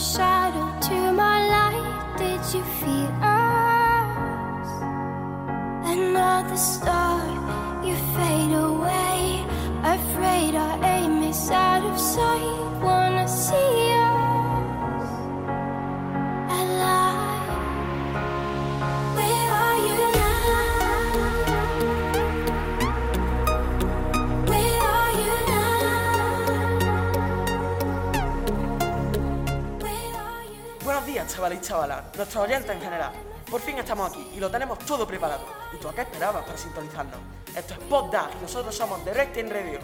shine. Chavalas, nuestros oyentes en general. Por fin estamos aquí y lo tenemos todo preparado. ¿Y tú a qué esperabas para sintonizarnos? Esto es PodDag y nosotros somos The Recting Radio.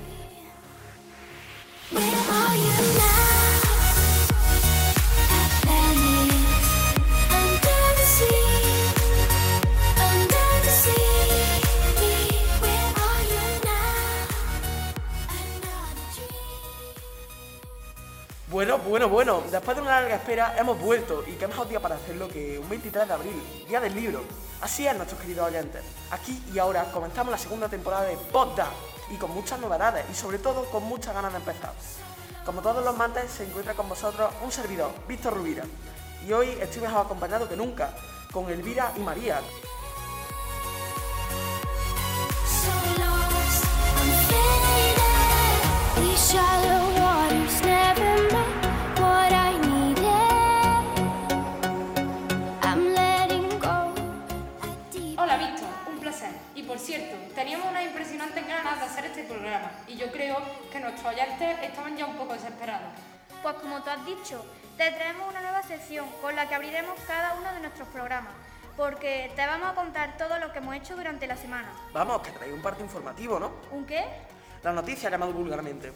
Bueno, bueno, después de una larga espera hemos vuelto y qué mejor día para hacerlo que un 23 de abril, día del libro. Así es, nuestros queridos oyentes. Aquí y ahora comenzamos la segunda temporada de PodDag y con muchas novedades y sobre todo con muchas ganas de empezar. Como todos los martes se encuentra con vosotros un servidor, Víctor Rubira. Y hoy estoy mejor acompañado que nunca, con Elvira y María, por cierto, teníamos unas impresionantes ganas de hacer este programa y yo creo que nuestros oyentes estaban ya un poco desesperados. Pues como tú has dicho, te traemos una nueva sección con la que abriremos cada uno de nuestros programas, porque te vamos a contar todo lo que hemos hecho durante la semana. vamos, que trae un parte informativo, ¿no? ¿Un qué? La noticia llamado vulgarmente.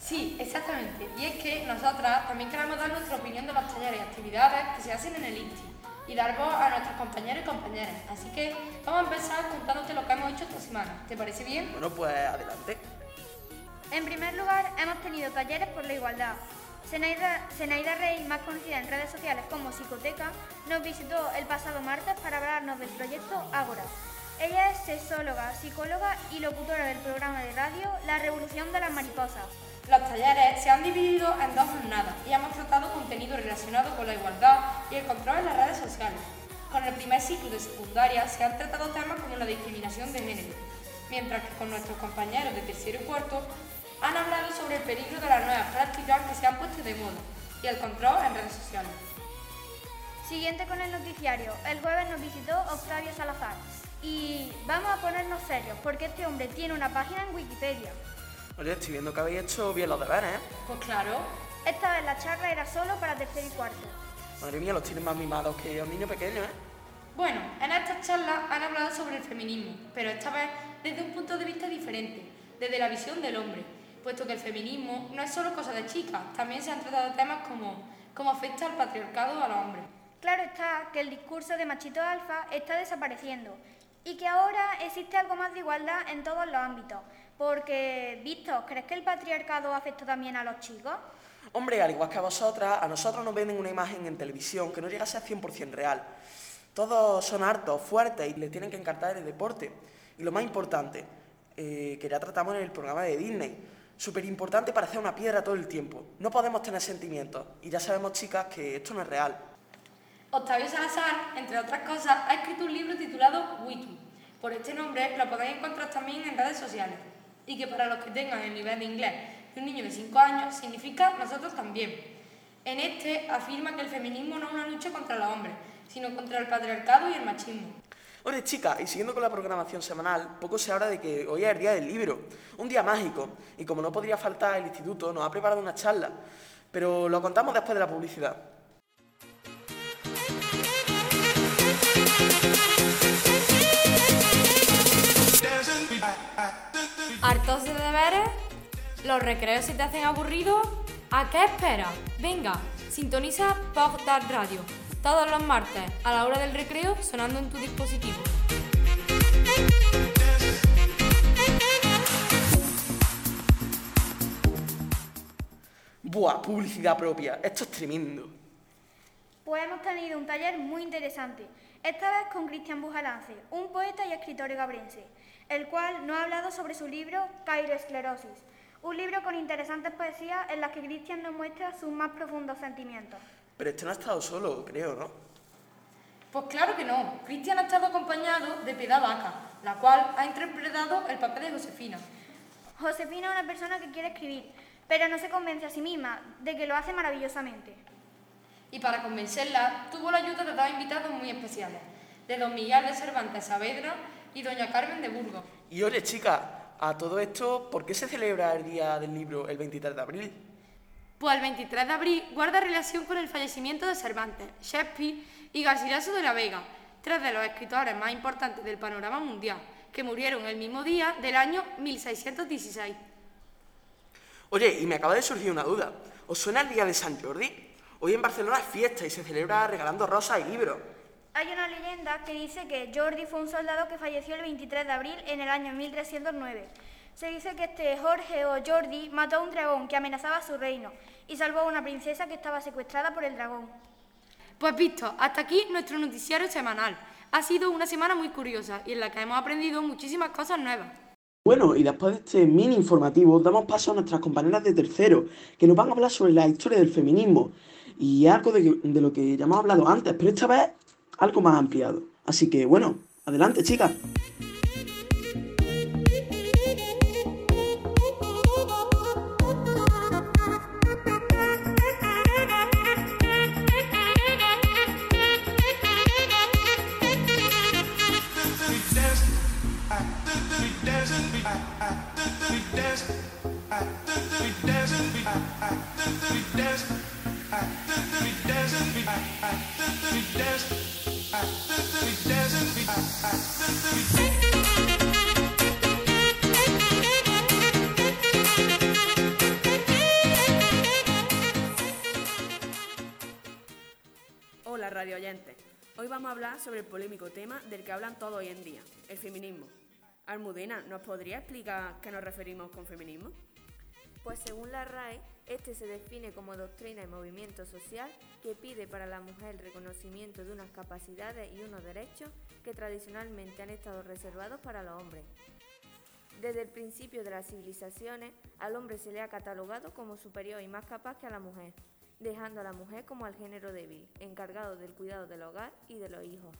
Sí, exactamente. Y es que nosotras también queremos dar nuestra opinión de los talleres y actividades que se hacen en el INTI y dar voz a nuestros compañeros y compañeras. Así que vamos a empezar contándote lo que hemos hecho esta semana. ¿Te parece bien? Bueno, pues adelante. En primer lugar, hemos tenido talleres por la igualdad. Zenaida, Zenaida Rey, más conocida en redes sociales como Psicoteca, nos visitó el pasado martes para hablarnos del proyecto Ágora. Ella es sexóloga, psicóloga y locutora del programa de radio La Revolución de las Mariposas. Los talleres se han dividido en dos jornadas y hemos tratado contenido relacionado con la igualdad y el control en las redes sociales. Con el primer ciclo de secundaria se han tratado temas como la discriminación de género, mientras que con nuestros compañeros de tercero y cuarto han hablado sobre el peligro de las nuevas prácticas que se han puesto de moda y el control en redes sociales. Siguiente con el noticiario, el jueves nos visitó Octavio Salazar. Y vamos a ponernos serios, porque este hombre tiene una página en Wikipedia. Oye, estoy viendo que habéis hecho bien los deberes, ¿eh? Pues claro, Esta vez la charla era solo para tercero y cuarto. Madre mía, los tienen más mimados que un niño pequeño, ¿eh? Bueno, en esta charla han hablado sobre el feminismo, pero esta vez desde un punto de vista diferente, desde la visión del hombre, puesto que el feminismo no es solo cosa de chicas, también se han tratado temas como cómo afecta el patriarcado a los hombres. Claro está que el discurso de machito alfa está desapareciendo y que ahora existe algo más de igualdad en todos los ámbitos. Porque, Víctor, ¿crees que el patriarcado afecta también a los chicos? Hombre, al igual que a vosotras, a nosotros nos venden una imagen en televisión que no llega a ser 100% real. Todos son hartos, fuertes y les tienen que encartar el deporte. Y lo más importante, eh, que ya tratamos en el programa de Disney, súper importante para hacer una piedra todo el tiempo. No podemos tener sentimientos. Y ya sabemos, chicas, que esto no es real. Octavio Salazar, entre otras cosas, ha escrito un libro titulado Witu. Por este nombre lo podéis encontrar también en redes sociales. Y que para los que tengan el nivel de inglés de un niño de 5 años significa nosotros también. En este afirma que el feminismo no es una lucha contra los hombres, sino contra el patriarcado y el machismo. Oye, chicas, y siguiendo con la programación semanal, poco se habla de que hoy es el día del libro, un día mágico, y como no podría faltar, el instituto nos ha preparado una charla, pero lo contamos después de la publicidad. ¿Los recreos se te hacen aburridos? ¿A qué esperas? Venga, sintoniza Pop Dark Radio todos los martes a la hora del recreo sonando en tu dispositivo. Buah, publicidad propia, esto es tremendo. Pues hemos tenido un taller muy interesante, esta vez con Cristian Bujalance, un poeta y escritor gabrense, el cual nos ha hablado sobre su libro Cairoesclerosis, un libro con interesantes poesías en las que Cristian nos muestra sus más profundos sentimientos. Pero este no ha estado solo, creo, ¿no? Pues claro que no. Cristian ha estado acompañado de Piedad Vaca, la cual ha interpretado el papel de Josefina. Josefina es una persona que quiere escribir, pero no se convence a sí misma de que lo hace maravillosamente. Y para convencerla, tuvo la ayuda de dos invitados muy especiales, de don Miguel de Cervantes Saavedra y doña Carmen de Burgos. Y oye, chica, a todo esto, ¿por qué se celebra el Día del Libro el 23 de abril? Pues el 23 de abril guarda relación con el fallecimiento de Cervantes, Shakespeare y Garcilaso de la Vega, tres de los escritores más importantes del panorama mundial, que murieron el mismo día del año 1616. Oye, y me acaba de surgir una duda. ¿Os suena el Día de San Jordi? Hoy en Barcelona es fiesta y se celebra regalando rosas y libros. Hay una leyenda que dice que Jordi fue un soldado que falleció el 23 de abril en el año 1309. Se dice que este Jorge o Jordi mató a un dragón que amenazaba su reino y salvó a una princesa que estaba secuestrada por el dragón. Pues visto, hasta aquí nuestro noticiario semanal. Ha sido una semana muy curiosa y en la que hemos aprendido muchísimas cosas nuevas. Bueno, y después de este mini informativo, damos paso a nuestras compañeras de tercero, que nos van a hablar sobre la historia del feminismo y algo de, de lo que ya hemos hablado antes, pero esta vez algo más ampliado. Así que, bueno, adelante, chicas. Hola radio oyentes. Hoy vamos a hablar sobre el polémico tema del que hablan todos hoy en día, el feminismo. Almudena, ¿nos podría explicar qué nos referimos con feminismo? Pues según la RAE, este se define como doctrina y movimiento social que pide para la mujer el reconocimiento de unas capacidades y unos derechos que tradicionalmente han estado reservados para los hombres. Desde el principio de las civilizaciones, al hombre se le ha catalogado como superior y más capaz que a la mujer, dejando a la mujer como al género débil, encargado del cuidado del hogar y de los hijos.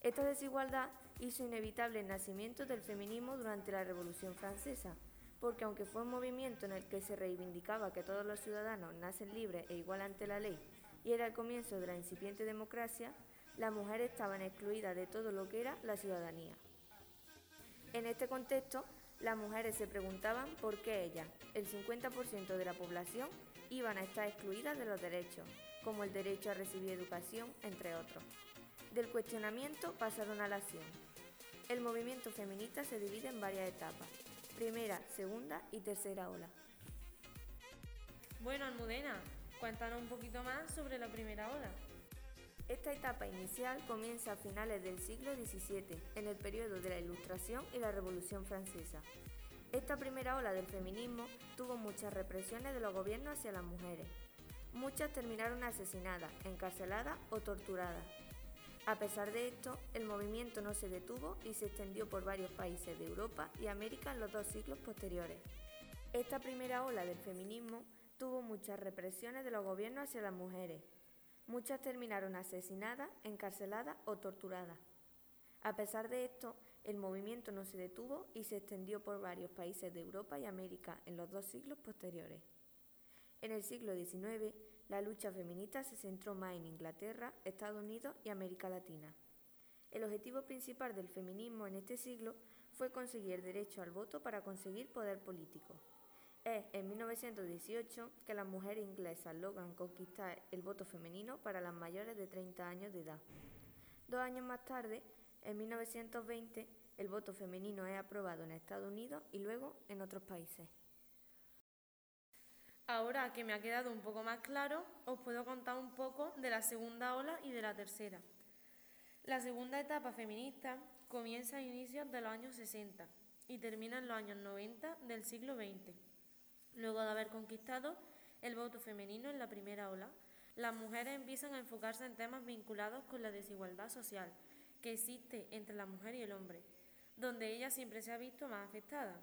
Esta desigualdad hizo inevitable el nacimiento del feminismo durante la Revolución Francesa, porque aunque fue un movimiento en el que se reivindicaba que todos los ciudadanos nacen libres e igual ante la ley y era el comienzo de la incipiente democracia, las mujeres estaban excluidas de todo lo que era la ciudadanía. En este contexto, las mujeres se preguntaban por qué ellas, el 50% de la población, iban a estar excluidas de los derechos, como el derecho a recibir educación, entre otros. Del cuestionamiento pasaron a la acción. El movimiento feminista se divide en varias etapas, primera, segunda y tercera ola. Bueno, Almudena, cuéntanos un poquito más sobre la primera ola. Esta etapa inicial comienza a finales del siglo XVII, en el periodo de la Ilustración y la Revolución Francesa. Esta primera ola del feminismo tuvo muchas represiones de los gobiernos hacia las mujeres. Muchas terminaron asesinadas, encarceladas o torturadas. A pesar de esto, el movimiento no se detuvo y se extendió por varios países de Europa y América en los dos siglos posteriores. Esta primera ola del feminismo tuvo muchas represiones de los gobiernos hacia las mujeres. Muchas terminaron asesinadas, encarceladas o torturadas. A pesar de esto, el movimiento no se detuvo y se extendió por varios países de Europa y América en los dos siglos posteriores. En el siglo XIX, la lucha feminista se centró más en Inglaterra, Estados Unidos y América Latina. El objetivo principal del feminismo en este siglo fue conseguir derecho al voto para conseguir poder político. Es en 1918 que las mujeres inglesas logran conquistar el voto femenino para las mayores de 30 años de edad. Dos años más tarde, en 1920, el voto femenino es aprobado en Estados Unidos y luego en otros países. Ahora que me ha quedado un poco más claro, os puedo contar un poco de la segunda ola y de la tercera. La segunda etapa feminista comienza a inicios de los años 60 y termina en los años 90 del siglo XX. Luego de haber conquistado el voto femenino en la primera ola, las mujeres empiezan a enfocarse en temas vinculados con la desigualdad social que existe entre la mujer y el hombre, donde ella siempre se ha visto más afectada.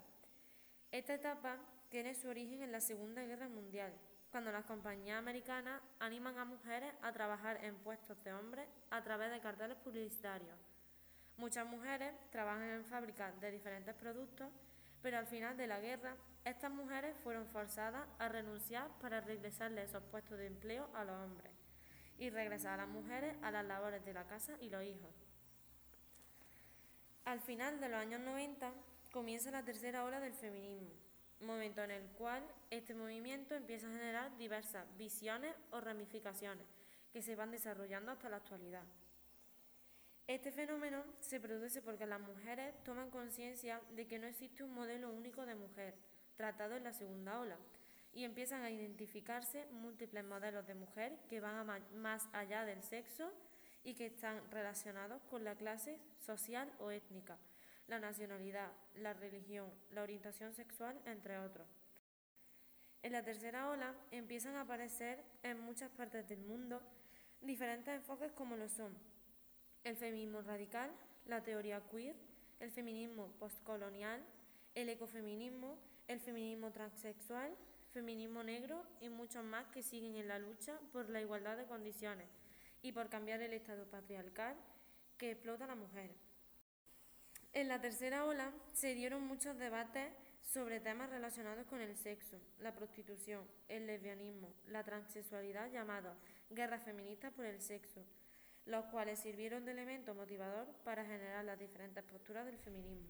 Esta etapa tiene su origen en la Segunda Guerra Mundial cuando las compañías americanas animan a mujeres a trabajar en puestos de hombres a través de carteles publicitarios. Muchas mujeres trabajan en fábricas de diferentes productos, pero al final de la guerra, estas mujeres fueron forzadas a renunciar para regresarle esos puestos de empleo a los hombres y regresar a las mujeres a las labores de la casa y los hijos. Al final de los años 90 comienza la tercera ola del feminismo, momento en el cual este movimiento empieza a generar diversas visiones o ramificaciones que se van desarrollando hasta la actualidad. Este fenómeno se produce porque las mujeres toman conciencia de que no existe un modelo único de mujer, tratado en la segunda ola, y empiezan a identificarse múltiples modelos de mujer que van más allá del sexo y que están relacionados con la clase social o étnica, la nacionalidad, la religión, la orientación sexual, entre otros. En la tercera ola empiezan a aparecer en muchas partes del mundo diferentes enfoques como lo son el feminismo radical, la teoría queer, el feminismo postcolonial, el ecofeminismo, el feminismo transexual, feminismo negro y muchos más que siguen en la lucha por la igualdad de condiciones y por cambiar el estado patriarcal que explota a la mujer. En la tercera ola se dieron muchos debates sobre temas relacionados con el sexo, la prostitución, el lesbianismo, la transexualidad llamados guerras feministas por el sexo, los cuales sirvieron de elemento motivador para generar las diferentes posturas del feminismo.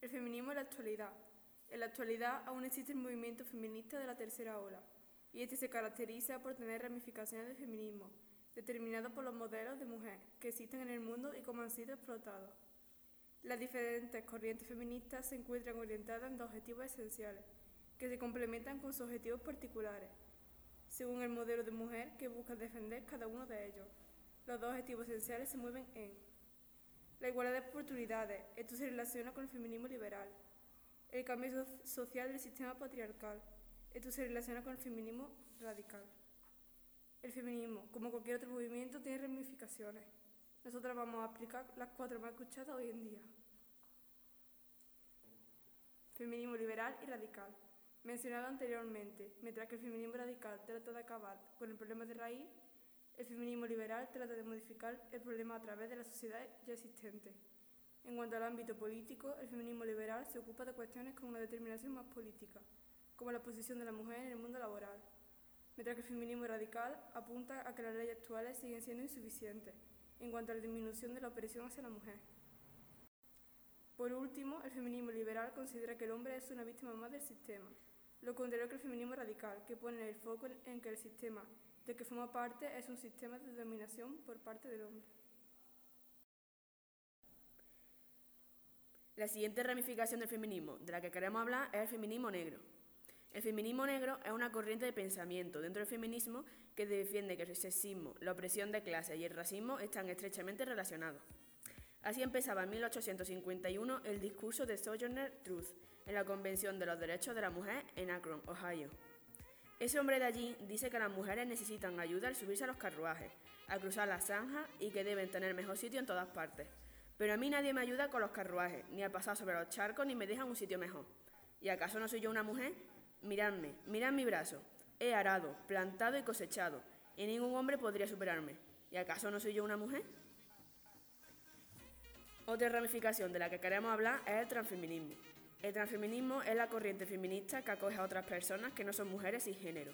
El feminismo en la actualidad. En la actualidad aún existe el movimiento feminista de la tercera ola, y este se caracteriza por tener ramificaciones de feminismo, determinados por los modelos de mujer que existen en el mundo y cómo han sido explotados. Las diferentes corrientes feministas se encuentran orientadas en dos objetivos esenciales, que se complementan con sus objetivos particulares, según el modelo de mujer que busca defender cada uno de ellos. Los dos objetivos esenciales se mueven en la igualdad de oportunidades, esto se relaciona con el feminismo liberal, el cambio social del sistema patriarcal, esto se relaciona con el feminismo radical. El feminismo, como cualquier otro movimiento, tiene ramificaciones. Nosotras vamos a explicar las cuatro más escuchadas hoy en día. Feminismo liberal y radical. Mencionado anteriormente, mientras que el feminismo radical trata de acabar con el problema de raíz, el feminismo liberal trata de modificar el problema a través de la sociedad ya existente. En cuanto al ámbito político, el feminismo liberal se ocupa de cuestiones con una determinación más política, como la posición de la mujer en el mundo laboral, mientras que el feminismo radical apunta a que las leyes actuales siguen siendo insuficientes en cuanto a la disminución de la opresión hacia la mujer. Por último, el feminismo liberal considera que el hombre es una víctima más del sistema, lo contrario que el feminismo radical, que pone el foco en que el sistema del que forma parte es un sistema de dominación por parte del hombre. La siguiente ramificación del feminismo de la que queremos hablar es el feminismo negro. El feminismo negro es una corriente de pensamiento dentro del feminismo que defiende que el sexismo, la opresión de clase y el racismo están estrechamente relacionados. Así empezaba en 1851 el discurso de Sojourner Truth en la Convención de los Derechos de la Mujer en Akron, Ohio. Ese hombre de allí dice que las mujeres necesitan ayuda al subirse a los carruajes, a cruzar las zanjas y que deben tener mejor sitio en todas partes. Pero a mí nadie me ayuda con los carruajes, ni a pasar sobre los charcos, ni me dejan un sitio mejor. ¿Y acaso no soy yo una mujer? Miradme, mirad mi brazo. He arado, plantado y cosechado, y ningún hombre podría superarme. ¿Y acaso no soy yo una mujer? Otra ramificación de la que queremos hablar es el transfeminismo. El transfeminismo es la corriente feminista que acoge a otras personas que no son mujeres y género.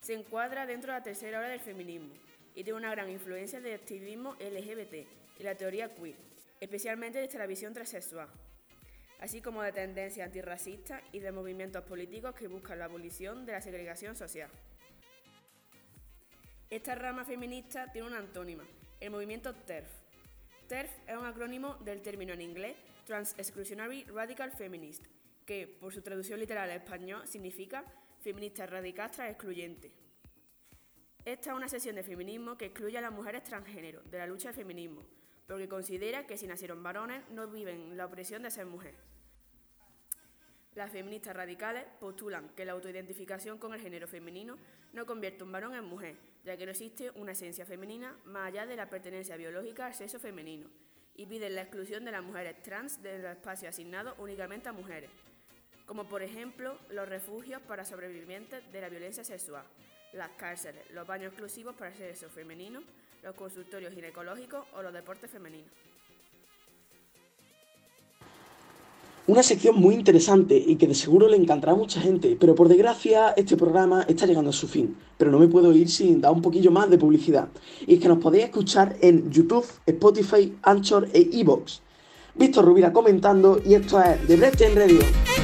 Se encuadra dentro de la tercera hora del feminismo y tiene una gran influencia del activismo LGBT y la teoría queer, especialmente desde la visión transexual así como de tendencias antirracistas y de movimientos políticos que buscan la abolición de la segregación social. Esta rama feminista tiene una antónima, el movimiento TERF. TERF es un acrónimo del término en inglés Trans-Exclusionary Radical Feminist, que, por su traducción literal al español, significa feminista radical tras excluyente. Esta es una sesión de feminismo que excluye a las mujeres transgénero de la lucha del feminismo, porque considera que si nacieron varones no viven la opresión de ser mujer. Las feministas radicales postulan que la autoidentificación con el género femenino no convierte a un varón en mujer, ya que no existe una esencia femenina más allá de la pertenencia biológica al sexo femenino, y piden la exclusión de las mujeres trans del espacio asignado únicamente a mujeres. como por ejemplo los refugios para sobrevivientes de la violencia sexual, las cárceles, los baños exclusivos para sexo femenino, los consultorios ginecológicos o los deportes femeninos. Una sección muy interesante y que de seguro le encantará a mucha gente, pero por desgracia este programa está llegando a su fin. Pero no me puedo ir sin dar un poquillo más de publicidad. Y es que nos podéis escuchar en YouTube, Spotify, Anchor e Evox. Víctor Rubira comentando y esto es The en Radio.